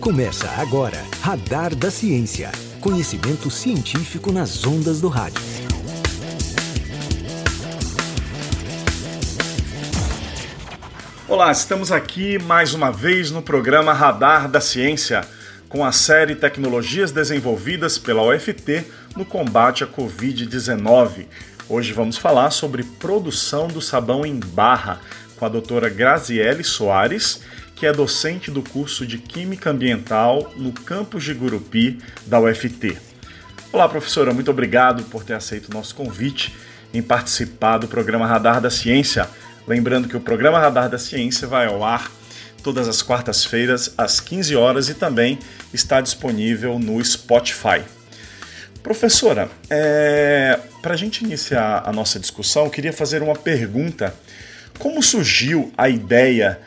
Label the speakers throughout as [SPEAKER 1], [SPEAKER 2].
[SPEAKER 1] Começa agora Radar da Ciência. Conhecimento científico nas ondas do rádio.
[SPEAKER 2] Olá, estamos aqui mais uma vez no programa Radar da Ciência, com a série Tecnologias Desenvolvidas pela UFT no combate à Covid-19. Hoje vamos falar sobre produção do sabão em barra com a doutora Graziele Soares, que é docente do curso de Química Ambiental no campus de Gurupi da UFT. Olá, professora, muito obrigado por ter aceito o nosso convite em participar do programa Radar da Ciência. Lembrando que o programa Radar da Ciência vai ao ar todas as quartas-feiras às 15 horas e também está disponível no Spotify. Professora, é, para a gente iniciar a nossa discussão, eu queria fazer uma pergunta. Como surgiu a ideia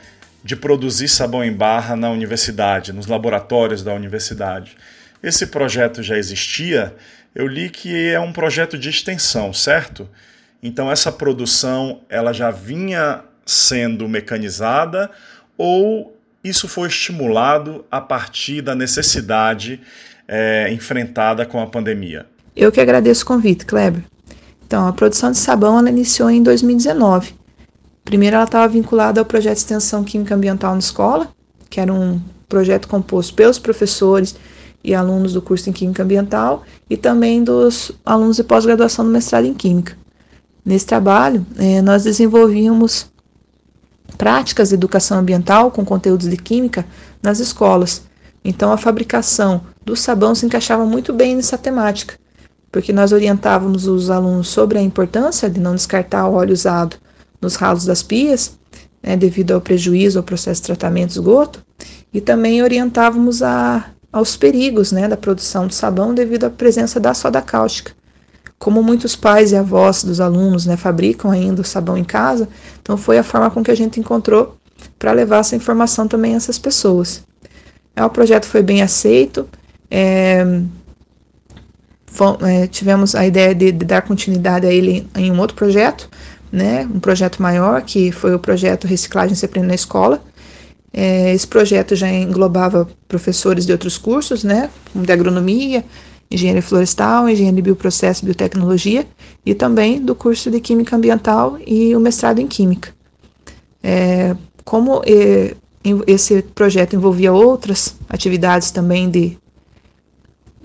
[SPEAKER 2] de produzir sabão em barra na universidade, nos laboratórios da universidade? Esse projeto já existia? Eu li que é um projeto de extensão, certo? Então essa produção ela já vinha sendo mecanizada ou isso foi estimulado a partir da necessidade é, enfrentada com a pandemia?
[SPEAKER 3] Eu que agradeço o convite, Kleber. Então, a produção de sabão ela iniciou em 2019. Primeiro, ela estava vinculada ao projeto de extensão química ambiental na escola, que era um projeto composto pelos professores e alunos do curso em Química Ambiental e também dos alunos de pós-graduação do mestrado em Química. Nesse trabalho, eh, nós desenvolvíamos práticas de educação ambiental com conteúdos de química nas escolas. Então, a fabricação do sabão se encaixava muito bem nessa temática, porque nós orientávamos os alunos sobre a importância de não descartar o óleo usado nos ralos das pias, né, devido ao prejuízo ao processo de tratamento de esgoto, e também orientávamos a, aos perigos né, da produção de sabão devido à presença da soda cáustica. Como muitos pais e avós dos alunos né, fabricam ainda o sabão em casa, então foi a forma com que a gente encontrou para levar essa informação também a essas pessoas. É, o projeto foi bem aceito, é, é, tivemos a ideia de, de, dar continuidade a ele em um outro projeto, né, um projeto maior, que foi o projeto Reciclagem Se Aprende na Escola. É, esse projeto já englobava professores de outros cursos, né, como de agronomia, engenharia florestal, engenharia de bioprocesso e biotecnologia, e também do curso de Química Ambiental e o mestrado em Química. É, como é, esse projeto envolvia outras atividades também de,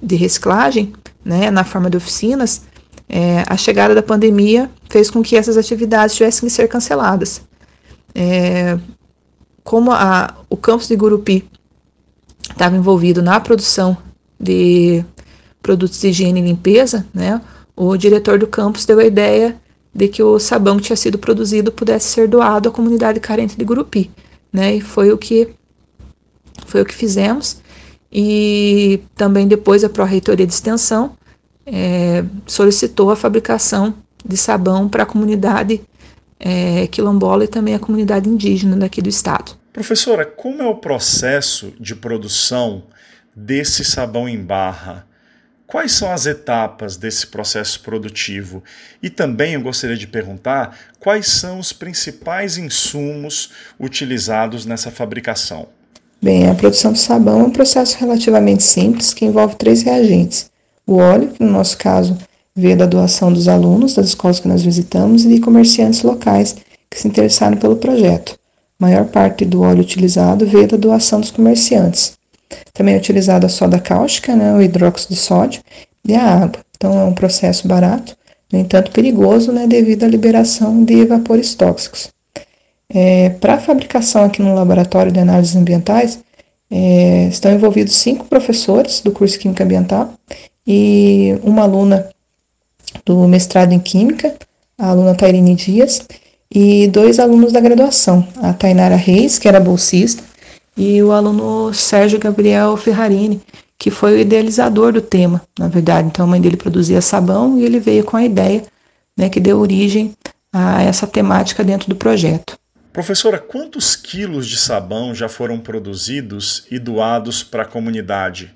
[SPEAKER 3] de reciclagem, né, na forma de oficinas, é, a chegada da pandemia fez com que essas atividades tivessem que ser canceladas. É, como a, o campus de Gurupi estava envolvido na produção de produtos de higiene e limpeza, né, o diretor do campus deu a ideia de que o sabão que tinha sido produzido pudesse ser doado à comunidade carente de Gurupi, né, e foi o que foi o que fizemos. E também depois a Pró-Reitoria de Extensão é, solicitou a fabricação de sabão para a comunidade é, quilombola e também a comunidade indígena daqui do estado.
[SPEAKER 2] Professora, como é o processo de produção desse sabão em barra? Quais são as etapas desse processo produtivo? E também eu gostaria de perguntar quais são os principais insumos utilizados nessa fabricação.
[SPEAKER 3] Bem, a produção do sabão é um processo relativamente simples que envolve três reagentes: o óleo, que no nosso caso veio da doação dos alunos das escolas que nós visitamos e de comerciantes locais que se interessaram pelo projeto. A maior parte do óleo utilizado veio da doação dos comerciantes. Também é utilizada a soda cáustica, né, o hidróxido de sódio e a água. Então é um processo barato, no entanto perigoso, né, devido à liberação de vapores tóxicos. É, Para a fabricação aqui no laboratório de análises ambientais, é, estão envolvidos cinco professores do curso Química Ambiental e uma aluna do mestrado em Química, a aluna Tairine Dias, e dois alunos da graduação, a Tainara Reis, que era bolsista, e o aluno Sérgio Gabriel Ferrarini, que foi o idealizador do tema, na verdade. Então, a mãe dele produzia sabão e ele veio com a ideia né, que deu origem a essa temática dentro do projeto.
[SPEAKER 2] Professora, quantos quilos de sabão já foram produzidos e doados para a comunidade?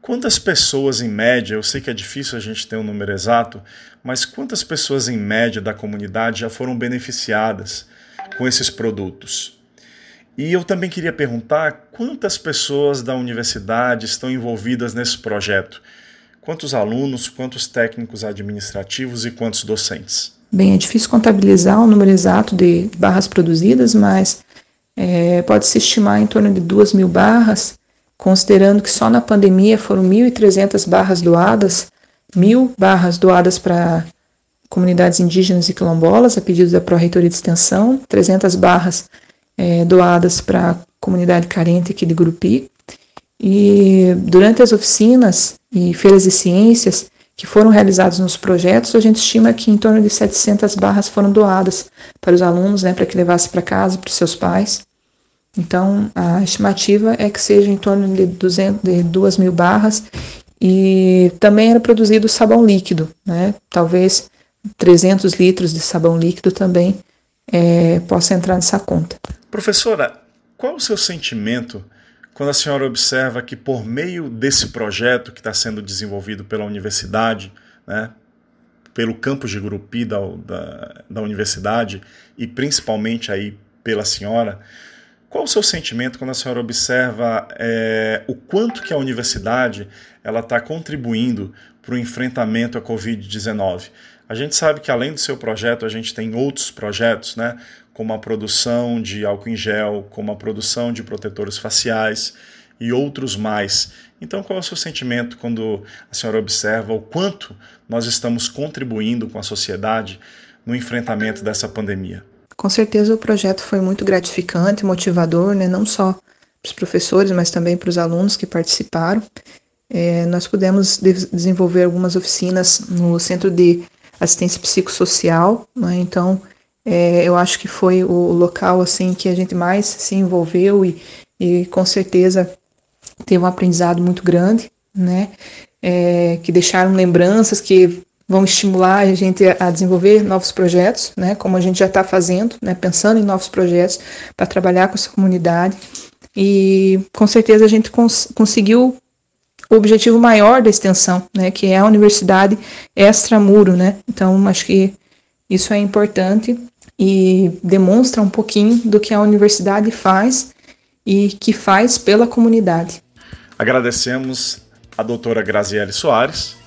[SPEAKER 2] Quantas pessoas em média, eu sei que é difícil a gente ter um número exato, mas quantas pessoas em média da comunidade já foram beneficiadas com esses produtos? E eu também queria perguntar quantas pessoas da universidade estão envolvidas nesse projeto? Quantos alunos, quantos técnicos administrativos e quantos docentes?
[SPEAKER 3] Bem, é difícil contabilizar o número exato de barras produzidas, mas é, pode-se estimar em torno de 2 mil barras, considerando que só na pandemia foram 1.300 barras doadas, mil barras doadas para comunidades indígenas e quilombolas, a pedido da Pró-Reitoria de Extensão, 300 barras é, doadas para a comunidade carente aqui de Grupi. E durante as oficinas e feiras de ciências, que foram realizados nos projetos, a gente estima que em torno de 700 barras foram doadas para os alunos, né, para que levassem para casa, para os seus pais. Então, a estimativa é que seja em torno de, 200, de 2 mil barras e também era produzido sabão líquido, né? Talvez 300 litros de sabão líquido também é, possa entrar nessa conta.
[SPEAKER 2] Professora, qual o seu sentimento quando a senhora observa que, por meio desse projeto que está sendo desenvolvido pela universidade, né, pelo campus de Gurupi da, da, da universidade e principalmente aí pela senhora, qual o seu sentimento quando a senhora observa é, o quanto que a universidade ela está contribuindo para o enfrentamento à Covid-19? A gente sabe que além do seu projeto, a gente tem outros projetos, né? como a produção de álcool em gel, como a produção de protetores faciais e outros mais. Então, qual é o seu sentimento quando a senhora observa o quanto nós estamos contribuindo com a sociedade no enfrentamento dessa pandemia?
[SPEAKER 3] Com certeza o projeto foi muito gratificante, motivador, né? não só para os professores, mas também para os alunos que participaram. É, nós pudemos de desenvolver algumas oficinas no Centro de Assistência Psicossocial, né? então é, eu acho que foi o local assim que a gente mais se envolveu e, e com certeza teve um aprendizado muito grande, né? É, que deixaram lembranças que vão estimular a gente a desenvolver novos projetos, né? Como a gente já está fazendo, né? Pensando em novos projetos para trabalhar com essa comunidade e com certeza a gente cons conseguiu o objetivo maior da extensão, né? Que é a universidade extramuro, né? Então acho que isso é importante e demonstra um pouquinho do que a universidade faz e que faz pela comunidade.
[SPEAKER 2] Agradecemos a doutora Graziele Soares.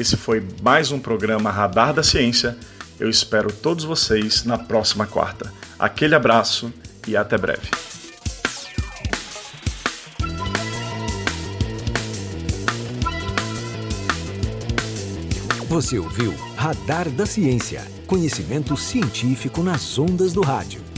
[SPEAKER 2] Esse foi mais um programa Radar da Ciência. Eu espero todos vocês na próxima quarta. Aquele abraço e até breve.
[SPEAKER 1] Você ouviu Radar da Ciência Conhecimento científico nas ondas do rádio.